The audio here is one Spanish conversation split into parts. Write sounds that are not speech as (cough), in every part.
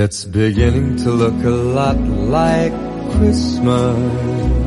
It's beginning to look a lot like Christmas.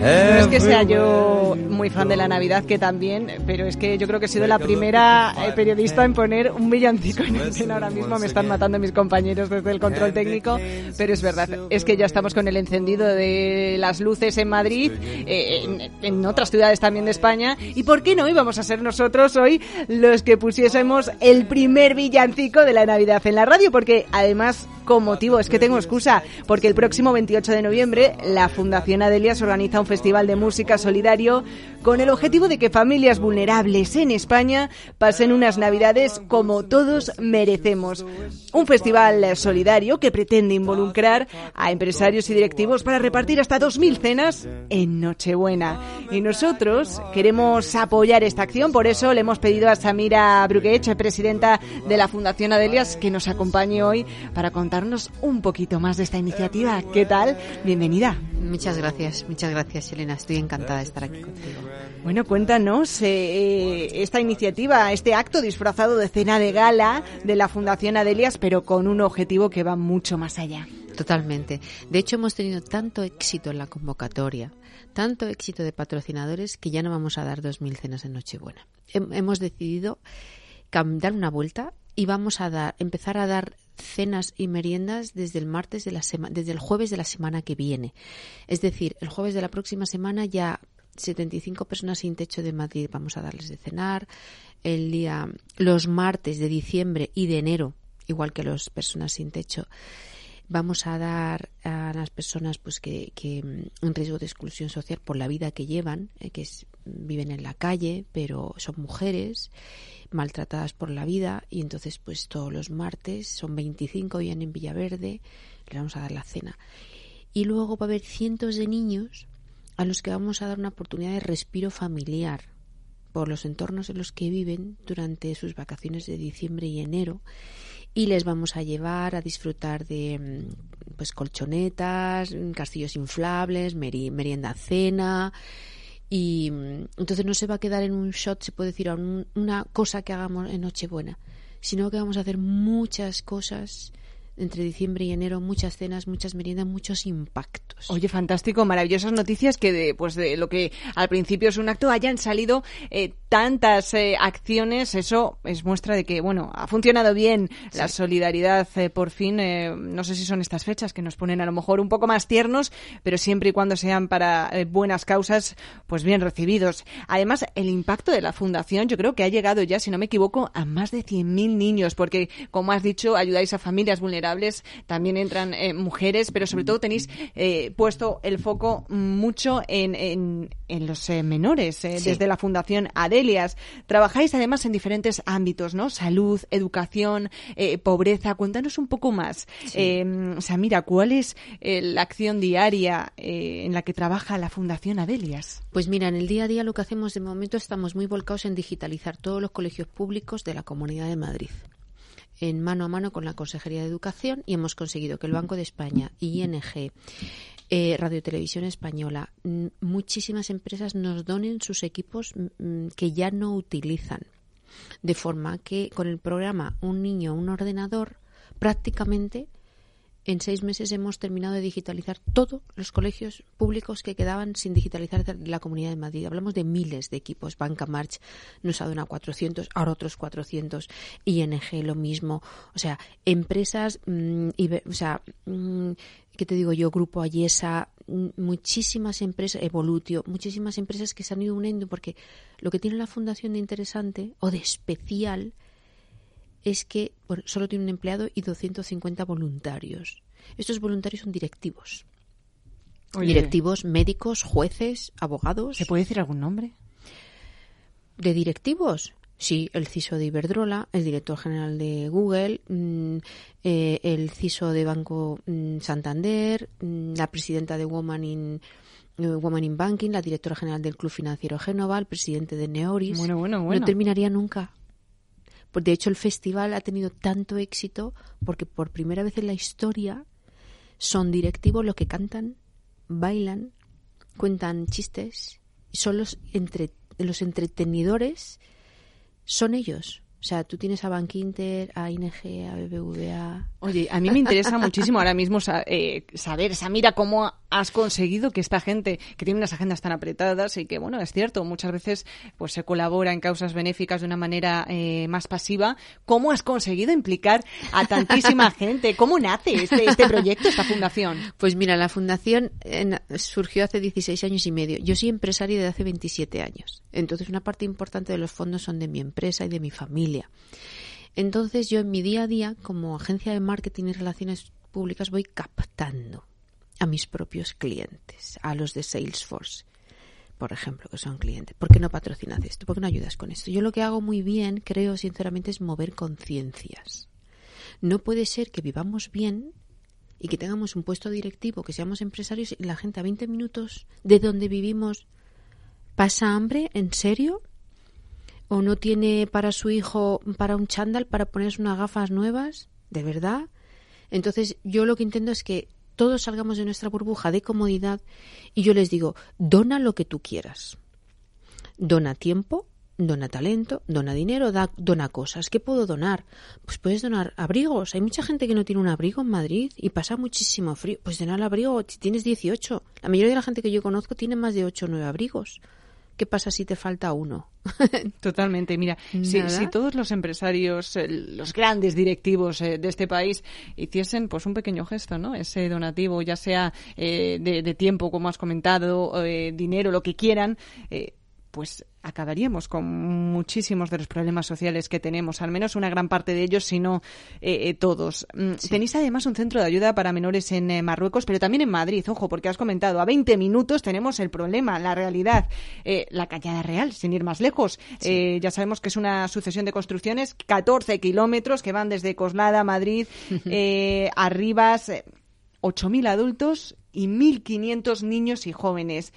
No es que sea yo muy fan de la Navidad, que también, pero es que yo creo que he sido la primera eh, periodista en poner un villancico en escena. Ahora mismo. me están matando mis compañeros desde el control técnico, pero es verdad, es que ya estamos con el encendido de las luces en Madrid, eh, en, en otras ciudades también de España, y ¿por qué no íbamos a ser nosotros hoy los que pusiésemos el primer villancico de la Navidad en la radio? Porque además con motivo, es que tengo excusa, porque el próximo 28 de noviembre la Fundación Adelias organiza un festival de música solidario con el objetivo de que familias vulnerables en España pasen unas navidades como todos merecemos. Un festival solidario que pretende involucrar a empresarios y directivos para repartir hasta 2.000 cenas en Nochebuena. Y nosotros queremos apoyar esta acción, por eso le hemos pedido a Samira Bruguech, presidenta de la Fundación Adelias, que nos acompañe hoy para contarnos un poquito más de esta iniciativa. ¿Qué tal? Bienvenida. Muchas gracias, muchas gracias, Elena. Estoy encantada de estar aquí contigo. Bueno, cuéntanos eh, esta iniciativa, este acto disfrazado de cena de gala de la Fundación Adelias, pero con un objetivo que va mucho más allá. Totalmente. De hecho, hemos tenido tanto éxito en la convocatoria, tanto éxito de patrocinadores, que ya no vamos a dar 2.000 cenas en Nochebuena. Hemos decidido dar una vuelta y vamos a dar, empezar a dar cenas y meriendas desde el martes de la semana, desde el jueves de la semana que viene. Es decir, el jueves de la próxima semana ya 75 personas sin techo de Madrid vamos a darles de cenar. El día, los martes de diciembre y de enero, igual que las personas sin techo, vamos a dar a las personas pues que, que en riesgo de exclusión social por la vida que llevan, eh, que viven en la calle, pero son mujeres maltratadas por la vida y entonces pues todos los martes son 25 vienen en Villaverde, les vamos a dar la cena. Y luego va a haber cientos de niños a los que vamos a dar una oportunidad de respiro familiar por los entornos en los que viven durante sus vacaciones de diciembre y enero y les vamos a llevar a disfrutar de mm, pues colchonetas, castillos inflables, merienda cena y mm, entonces no se va a quedar en un shot, se puede decir, una cosa que hagamos en Nochebuena, sino que vamos a hacer muchas cosas entre diciembre y enero muchas cenas, muchas meriendas, muchos impactos. Oye, fantástico, maravillosas noticias que de, pues de lo que al principio es un acto hayan salido eh, tantas eh, acciones, eso es muestra de que, bueno, ha funcionado bien la solidaridad eh, por fin. no sé si son estas fechas que nos ponen a lo mejor un poco más tiernos, pero siempre y cuando sean para buenas causas, pues bien recibidos. Además, el impacto de la fundación yo creo que ha llegado ya, si no me equivoco, a más de 100.000 niños, porque, como has dicho, ayudáis a familias vulnerables también entran eh, mujeres, pero sobre todo tenéis eh, puesto el foco mucho en, en, los eh, menores, desde la Fundación Adelias. Trabajáis además en diferentes ámbitos, ¿no? Salud, educación, pobreza. Cuéntanos un poco más. o sea, mira, ¿cuál es la acción diaria en la que trabaja la Fundación Adelias? Pues mira, en el día a día lo que hacemos de momento estamos muy volcados en digitalizar todos los colegios públicos de la Comunidad de Madrid en mano a mano con la Consejería de Educación y hemos conseguido que el Banco de España, ING, eh, Radio Televisión Española, muchísimas empresas nos donen sus equipos que ya no utilizan. De forma que con el programa Un niño, un ordenador, prácticamente en seis meses hemos terminado de digitalizar todos los colegios públicos que quedaban sin digitalizar de la Comunidad de Madrid. Hablamos de miles de equipos. Banca March nos ha donado 400, ahora otros 400. ING lo mismo. O sea, empresas, mm, o sea, mm, ¿qué te digo yo? Grupo Ayesa, mm, muchísimas empresas, Evolutio, muchísimas empresas que se han ido uniendo porque lo que tiene la Fundación de interesante o de especial es que solo tiene un empleado y 250 voluntarios. Estos voluntarios son directivos. Directivos, médicos, jueces, abogados. ¿Se puede decir algún nombre? ¿De directivos? Sí, el CISO de Iberdrola, el director general de Google, mm, eh, el CISO de Banco mm, Santander, mm, la presidenta de Woman in, eh, Woman in Banking, la directora general del Club Financiero Génova, el presidente de Neoris. Bueno, bueno, bueno. No terminaría nunca. Pues, de hecho, el festival ha tenido tanto éxito porque por primera vez en la historia son directivos los que cantan, bailan, cuentan chistes, son los, entre, los entretenidores, son ellos. O sea, tú tienes a Bankinter, a ING, a BBVA. Oye, a mí me interesa (laughs) muchísimo ahora mismo eh, saber, Samira, cómo has conseguido que esta gente que tiene unas agendas tan apretadas y que, bueno, es cierto, muchas veces pues se colabora en causas benéficas de una manera eh, más pasiva, ¿cómo has conseguido implicar a tantísima (laughs) gente? ¿Cómo nace este, este proyecto, esta fundación? Pues mira, la fundación surgió hace 16 años y medio. Yo soy empresaria de hace 27 años. Entonces, una parte importante de los fondos son de mi empresa y de mi familia entonces yo en mi día a día, como agencia de marketing y relaciones públicas, voy captando a mis propios clientes, a los de Salesforce, por ejemplo, que son clientes. ¿Por qué no patrocinas esto? ¿Por qué no ayudas con esto? Yo lo que hago muy bien, creo sinceramente, es mover conciencias. No puede ser que vivamos bien y que tengamos un puesto directivo, que seamos empresarios y la gente a 20 minutos de donde vivimos pasa hambre, ¿en serio? O no tiene para su hijo para un chándal para ponerse unas gafas nuevas, ¿de verdad? Entonces yo lo que intento es que todos salgamos de nuestra burbuja de comodidad y yo les digo, dona lo que tú quieras. Dona tiempo, dona talento, dona dinero, da, dona cosas. ¿Qué puedo donar? Pues puedes donar abrigos. Hay mucha gente que no tiene un abrigo en Madrid y pasa muchísimo frío. Pues donar abrigo si tienes 18. La mayoría de la gente que yo conozco tiene más de 8 o 9 abrigos. ¿Qué pasa si te falta uno? (laughs) Totalmente. Mira, si, todos los empresarios, los grandes directivos eh, de este país hiciesen pues un pequeño gesto, ¿no? Ese donativo, ya sea eh, de, tiempo, como has comentado, eh, dinero, lo que quieran, pues acabaríamos con muchísimos de los problemas sociales que tenemos, al menos una gran parte de ellos, si no eh, eh, todos. Mm, tenéis además un centro de ayuda para menores en eh, Marruecos, pero también en Madrid, ojo, porque has comentado, a 20 minutos tenemos el problema, la realidad, la Cañada Real, sin ir más lejos. ya sabemos que es una sucesión de construcciones, 14 kilómetros que van desde Coslada, Madrid, a Rivas, 8.000 adultos y 1.500 niños y jóvenes.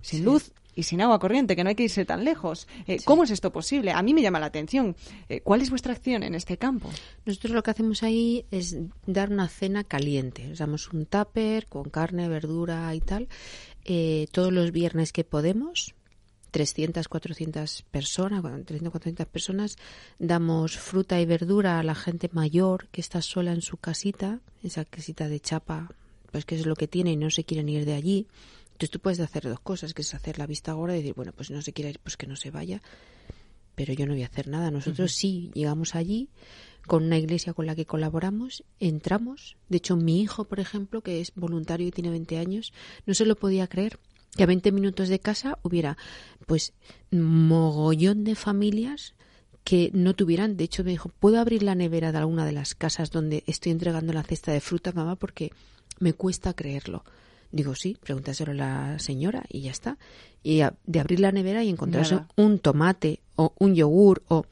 Sin luz y sin agua corriente, que no hay que irse tan lejos. Eh, ¿Cómo es esto posible? A mí me llama la atención. Eh, ¿Cuál es vuestra acción en este campo? Nosotros lo que hacemos ahí es dar una cena caliente. Usamos un tupper con carne, verdura y tal, eh, todos los viernes que podemos. 300, 400 personas, 300, 400 personas, damos fruta y verdura a la gente mayor que está sola en su casita, esa casita de chapa, pues que es lo que tiene y no se quieren ir de allí entonces tú puedes hacer dos cosas, que es hacer la vista ahora y decir, bueno, pues no se quiere ir, pues que no se vaya, pero yo no voy a hacer nada. Nosotros sí llegamos allí con una iglesia con la que colaboramos, entramos. De hecho, mi hijo, por ejemplo, que es voluntario y tiene 20 años, no se lo podía creer que a 20 minutos de casa hubiera, pues, mogollón de familias que no tuvieran. De hecho, me dijo, ¿puedo abrir la nevera de alguna de las casas donde estoy entregando la cesta de fruta, mamá? Porque me cuesta creerlo. Digo, sí, pregúntaselo a la señora y ya está. Y de abrir la nevera y encontrarse un tomate o un yogur o...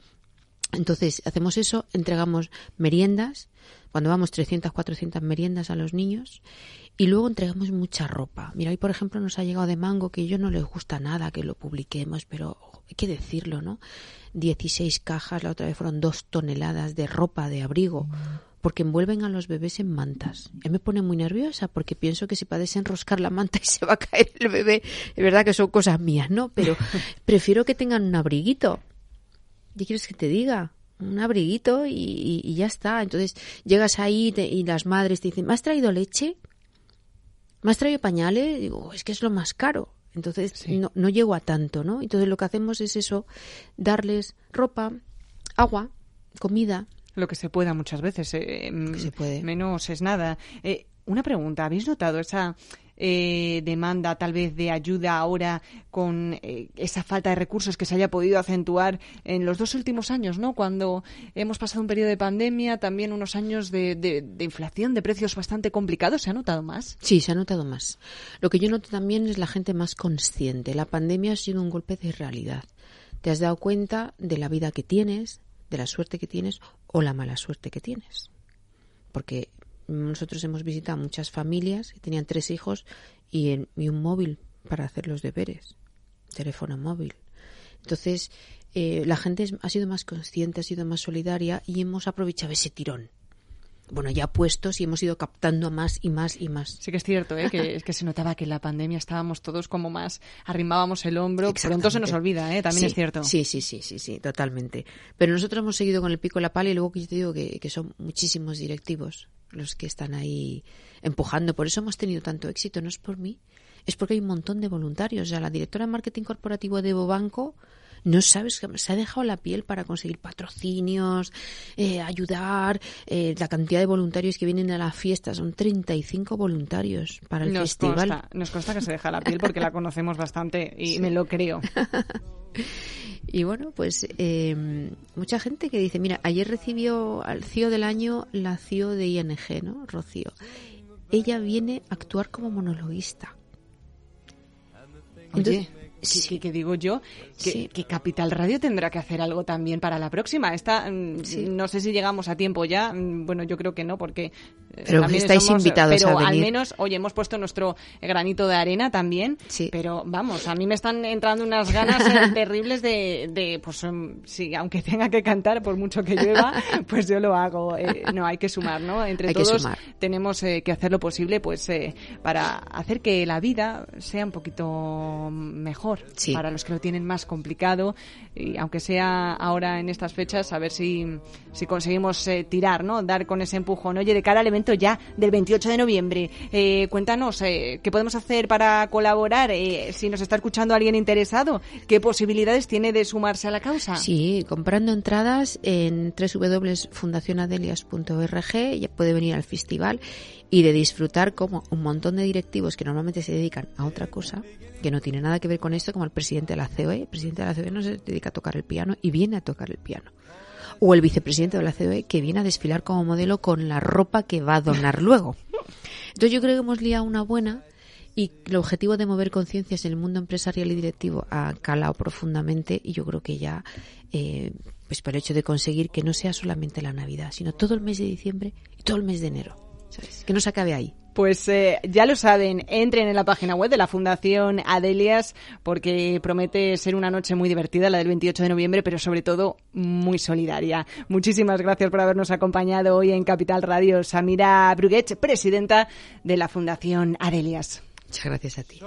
Entonces, hacemos eso, entregamos meriendas, cuando vamos 300, 400 meriendas a los niños, y luego entregamos mucha ropa. Mira, hoy por ejemplo nos ha llegado de mango, que a ellos no les gusta nada que lo publiquemos, pero hay que decirlo, ¿no? 16 cajas, la otra vez fueron dos toneladas de ropa, de abrigo porque envuelven a los bebés en mantas. Me pone muy nerviosa porque pienso que se puede desenroscar la manta (laughs) y se va a caer el bebé. Es verdad que son cosas mías, ¿no? Pero (laughs) prefiero que tengan un abriguito. ¿Qué quieres que te diga? Un abriguito y, ya está. Entonces llegas ahí y las madres te dicen, ¿me has traído leche? ¿Me has traído pañales? Digo, es que es lo más caro. Entonces no, no llego a tanto, ¿no? Entonces lo que hacemos es eso, darles ropa, agua, comida, lo que se pueda muchas veces. Eh, mm, se puede. Menos es nada. Eh, una pregunta, ¿habéis notado esa eh, demanda tal vez de ayuda ahora con esa falta de recursos que se haya podido acentuar en los dos últimos años, ¿no? Cuando hemos pasado un periodo de pandemia, también unos años de, de, inflación, de precios bastante complicados, ¿se ha notado más? Sí, se ha notado más. Lo que yo noto también es la gente más consciente. La pandemia ha sido un golpe de realidad. Te has dado cuenta de la vida que tienes, de la suerte que tienes o la mala suerte que tienes. Porque nosotros hemos visitado muchas familias que tenían tres hijos y, un móvil para hacer los deberes, teléfono móvil. Entonces, eh, la gente ha sido más consciente, ha sido más solidaria y hemos aprovechado ese tirón. bueno, ya puestos y hemos ido captando más y más y más. Sí que es cierto, ¿eh? que, (laughs) que se notaba que en la pandemia estábamos todos como más, arrimábamos el hombro, pronto se nos olvida, ¿eh? también es cierto. Sí, sí, sí, sí, sí, totalmente. Pero nosotros hemos seguido con el pico y la pala y luego que yo te digo que, que son muchísimos directivos los que están ahí empujando. Por eso hemos tenido tanto éxito, no es por mí, es porque hay un montón de voluntarios. O sea, la directora de marketing corporativo de Bobanco no sabes, se ha dejado la piel para conseguir patrocinios, eh, ayudar, eh, la cantidad de voluntarios que vienen a la fiesta, son 35 voluntarios para el festival. nos consta que se deja la piel porque la conocemos bastante y (laughs) me lo creo. (laughs) Y bueno, pues eh, mucha gente que dice, mira, ayer recibió al CIO del año la CIO de ING, ¿no? Rocío. Ella viene a actuar como monologuista. Oye, sí. que, digo yo que, que, Capital Radio tendrá que hacer algo también para la próxima. Esta, mm, no sé si llegamos a tiempo ya. Mm, bueno, yo creo que no, porque eh, pero estáis invitados pero a venir. al menos, oye, hemos puesto nuestro granito de arena también. Sí. Pero vamos, a mí me están entrando unas ganas eh, (laughs) terribles de, de, pues em, sí, aunque tenga que cantar por mucho que llueva, (laughs) pues yo lo hago. Eh, no, hay que sumar, ¿no? Entre todos tenemos que hacer lo posible, pues, para hacer que la vida sea un poquito mejor para los que lo tienen más complicado y aunque sea ahora en estas fechas, a ver si, si conseguimos tirar, ¿no? Dar con ese empujón. Oye, de cara al evento ya del 28 de noviembre. Eh, cuéntanos, eh, ¿qué podemos hacer para colaborar? Eh, si nos está escuchando alguien interesado, ¿qué posibilidades tiene de sumarse a la causa? Sí, comprando entradas en www.fundacionadelias.org ya puede venir al festival y de disfrutar como un montón de directivos que normalmente se dedican a otra cosa, que no tiene nada que ver con esto, como el presidente de la COE. El presidente de la COE no se dedica a tocar el piano y viene a tocar el piano o el vicepresidente de la COE que viene a desfilar como modelo con la ropa que va a donar luego. Entonces yo creo que hemos liado una buena y el objetivo de mover conciencias en el mundo empresarial y directivo ha calado profundamente y yo creo que ya, eh, pues por el hecho de conseguir que no sea solamente la Navidad, sino todo el mes de diciembre y todo el mes de enero. Que no se acabe ahí. Pues eh, ya lo saben, entren en la página web de la Fundación Adelias porque promete ser una noche muy divertida, la del 28 de noviembre, pero sobre todo muy solidaria. Muchísimas gracias por habernos acompañado hoy en Capital Radio. Samira Bruguet, presidenta de la Fundación Adelias. Muchas gracias a ti.